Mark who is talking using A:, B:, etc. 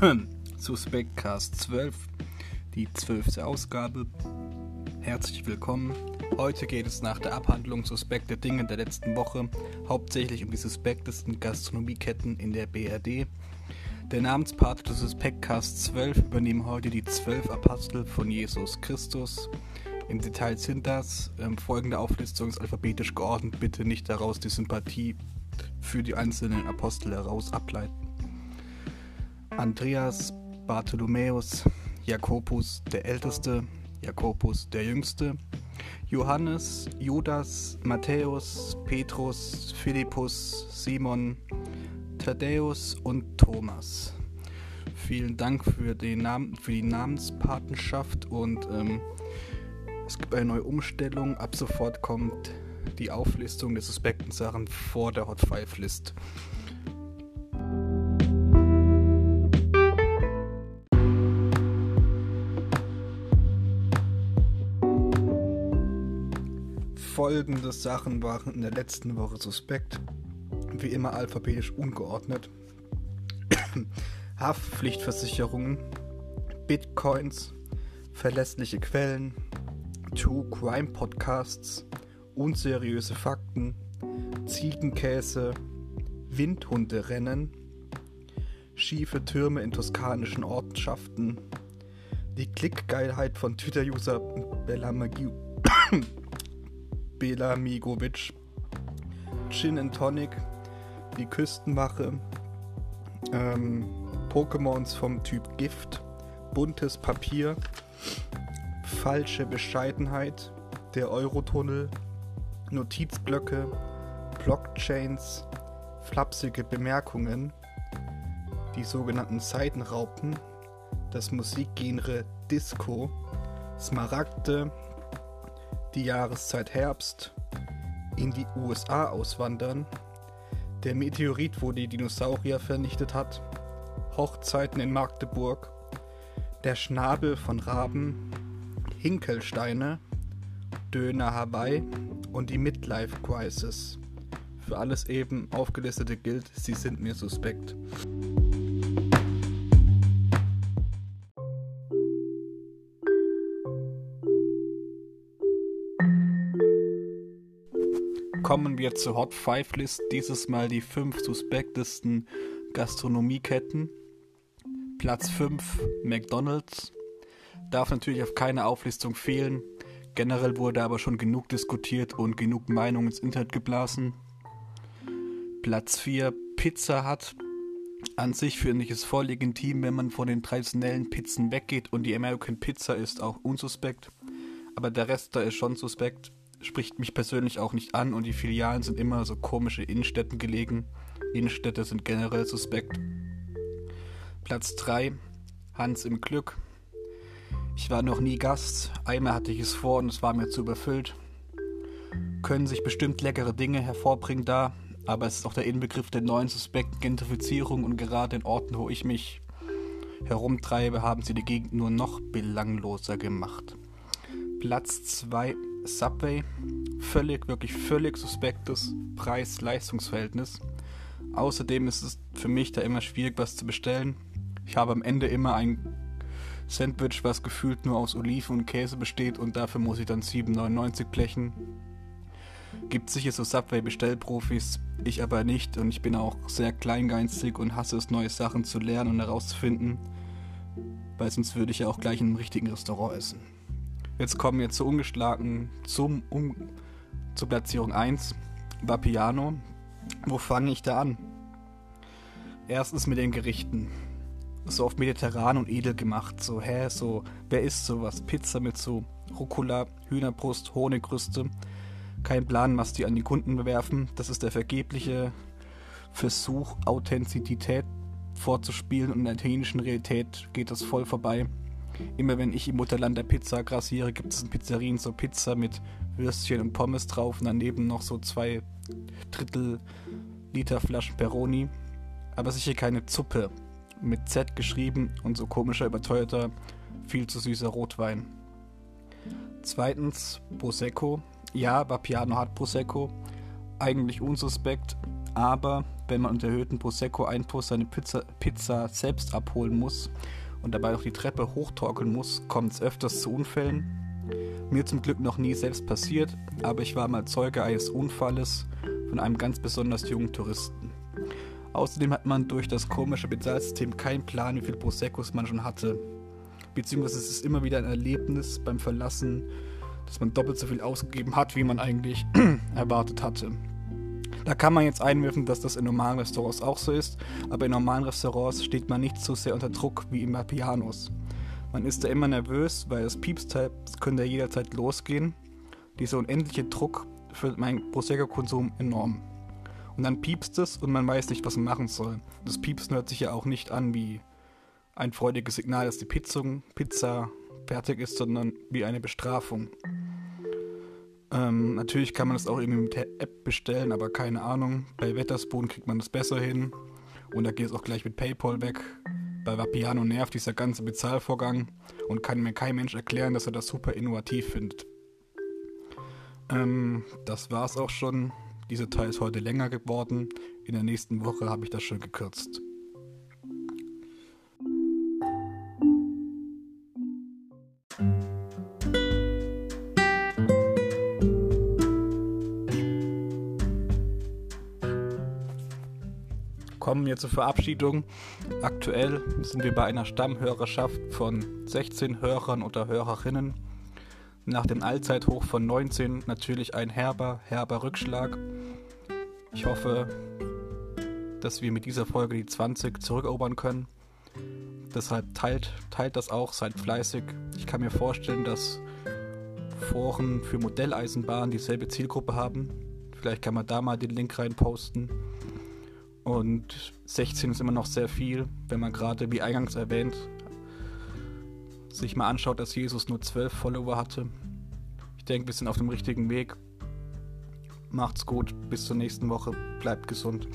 A: Suspectcast 12, die zwölfte Ausgabe. Herzlich willkommen. Heute geht es nach der Abhandlung suspekte Dinge der letzten Woche hauptsächlich um die suspektesten Gastronomieketten in der BRD. Der Namenspart des Suspectcast 12 übernehmen heute die zwölf Apostel von Jesus Christus. Im Detail sind das ähm, folgende Auflistung ist alphabetisch geordnet. Bitte nicht daraus die Sympathie für die einzelnen Apostel heraus ableiten. Andreas, Bartholomäus, Jakobus der Älteste, Jakobus der Jüngste, Johannes, Judas, Matthäus, Petrus, Philippus, Simon, Thaddäus und Thomas. Vielen Dank für, den Namen, für die Namenspatenschaft und ähm, es gibt eine neue Umstellung. Ab sofort kommt die Auflistung der suspekten Sachen vor der Hot 5 List. Folgende Sachen waren in der letzten Woche suspekt. Wie immer alphabetisch ungeordnet. Haftpflichtversicherungen, Bitcoins, verlässliche Quellen, True Crime Podcasts, unseriöse Fakten, Ziegenkäse, Windhunderennen, schiefe Türme in toskanischen Ortschaften, die Klickgeilheit von Twitter-User Belamigovic, Gin and Tonic, die Küstenwache, ähm, Pokémons vom Typ Gift, buntes Papier, falsche Bescheidenheit, der Eurotunnel, Notizblöcke, Blockchains, flapsige Bemerkungen, die sogenannten Seitenraupen, das Musikgenre Disco, Smaragde, die Jahreszeit Herbst, in die USA auswandern, der Meteorit, wo die Dinosaurier vernichtet hat, Hochzeiten in Magdeburg, der Schnabel von Raben, Hinkelsteine, Döner Hawaii. Und die Midlife Crisis. Für alles eben aufgelistete gilt, sie sind mir suspekt. Kommen wir zur Hot 5 List. Dieses Mal die 5 suspektesten Gastronomieketten. Platz 5 McDonald's. Darf natürlich auf keine Auflistung fehlen. Generell wurde aber schon genug diskutiert und genug Meinung ins Internet geblasen. Platz 4 Pizza Hut. An sich finde ich es voll legitim, wenn man von den traditionellen Pizzen weggeht und die American Pizza ist auch unsuspekt. Aber der Rest da ist schon suspekt. Spricht mich persönlich auch nicht an und die Filialen sind immer so komische Innenstädten gelegen. Innenstädte sind generell suspekt. Platz 3 Hans im Glück. Ich war noch nie Gast, einmal hatte ich es vor und es war mir zu überfüllt. Können sich bestimmt leckere Dinge hervorbringen da, aber es ist auch der Inbegriff der neuen suspekten Gentrifizierung und gerade in Orten, wo ich mich herumtreibe, haben sie die Gegend nur noch belangloser gemacht. Platz 2 Subway. Völlig, wirklich völlig suspektes Preis-Leistungsverhältnis. Außerdem ist es für mich da immer schwierig, was zu bestellen. Ich habe am Ende immer ein Sandwich, was gefühlt nur aus Oliven und Käse besteht und dafür muss ich dann 7,99 blechen. Gibt sicher so Subway-Bestellprofis, ich aber nicht und ich bin auch sehr kleingeistig und hasse es, neue Sachen zu lernen und herauszufinden, weil sonst würde ich ja auch gleich in einem richtigen Restaurant essen. Jetzt kommen wir zur ungeschlagen, zum, um, zur Platzierung 1, Vapiano. Wo fange ich da an? Erstens mit den Gerichten so auf mediterran und edel gemacht. So, hä, so, wer isst sowas? Pizza mit so Rucola, Hühnerbrust, Honigrüste. Kein Plan, was die an die Kunden bewerfen. Das ist der vergebliche Versuch, Authentizität vorzuspielen und in der italienischen Realität geht das voll vorbei. Immer wenn ich im Mutterland der Pizza grassiere, gibt es in Pizzerien so Pizza mit Würstchen und Pommes drauf und daneben noch so zwei Drittel Liter Flaschen Peroni. Aber sicher keine Zuppe mit Z geschrieben und so komischer, überteuerter, viel zu süßer Rotwein. Zweitens Prosecco. Ja, Vapiano hat Prosecco. Eigentlich unsuspekt, aber wenn man unter erhöhten Prosecco-Einfluss seine Pizza, Pizza selbst abholen muss und dabei noch die Treppe hochtorkeln muss, kommt es öfters zu Unfällen. Mir zum Glück noch nie selbst passiert, aber ich war mal Zeuge eines Unfalles von einem ganz besonders jungen Touristen. Außerdem hat man durch das komische Bezahlsystem keinen Plan, wie viel Proseccos man schon hatte. Beziehungsweise es ist immer wieder ein Erlebnis beim Verlassen, dass man doppelt so viel ausgegeben hat, wie man eigentlich erwartet hatte. Da kann man jetzt einwerfen, dass das in normalen Restaurants auch so ist, aber in normalen Restaurants steht man nicht so sehr unter Druck wie im Pianos. Man ist da immer nervös, weil das Piepsteil könnte jederzeit losgehen. Dieser unendliche Druck für meinen Prosecco-Konsum enorm. Und dann piepst es und man weiß nicht, was man machen soll. Das Piepsen hört sich ja auch nicht an wie ein freudiges Signal, dass die Pizza fertig ist, sondern wie eine Bestrafung. Ähm, natürlich kann man das auch irgendwie mit der App bestellen, aber keine Ahnung. Bei Wetterspoon kriegt man das besser hin. Und da geht es auch gleich mit PayPal weg. Bei Vapiano nervt dieser ganze Bezahlvorgang und kann mir kein Mensch erklären, dass er das super innovativ findet. Ähm, das war's auch schon. Dieser Teil ist heute länger geworden. In der nächsten Woche habe ich das schon gekürzt. Kommen wir zur Verabschiedung. Aktuell sind wir bei einer Stammhörerschaft von 16 Hörern oder Hörerinnen. Nach dem Allzeithoch von 19 natürlich ein herber, herber Rückschlag. Ich hoffe, dass wir mit dieser Folge die 20 zurückerobern können. Deshalb teilt, teilt das auch, seid fleißig. Ich kann mir vorstellen, dass Foren für Modelleisenbahnen dieselbe Zielgruppe haben. Vielleicht kann man da mal den Link rein posten. Und 16 ist immer noch sehr viel, wenn man gerade, wie eingangs erwähnt, sich mal anschaut, dass Jesus nur 12 Follower hatte. Ich denke, wir sind auf dem richtigen Weg. Macht's gut, bis zur nächsten Woche, bleibt gesund.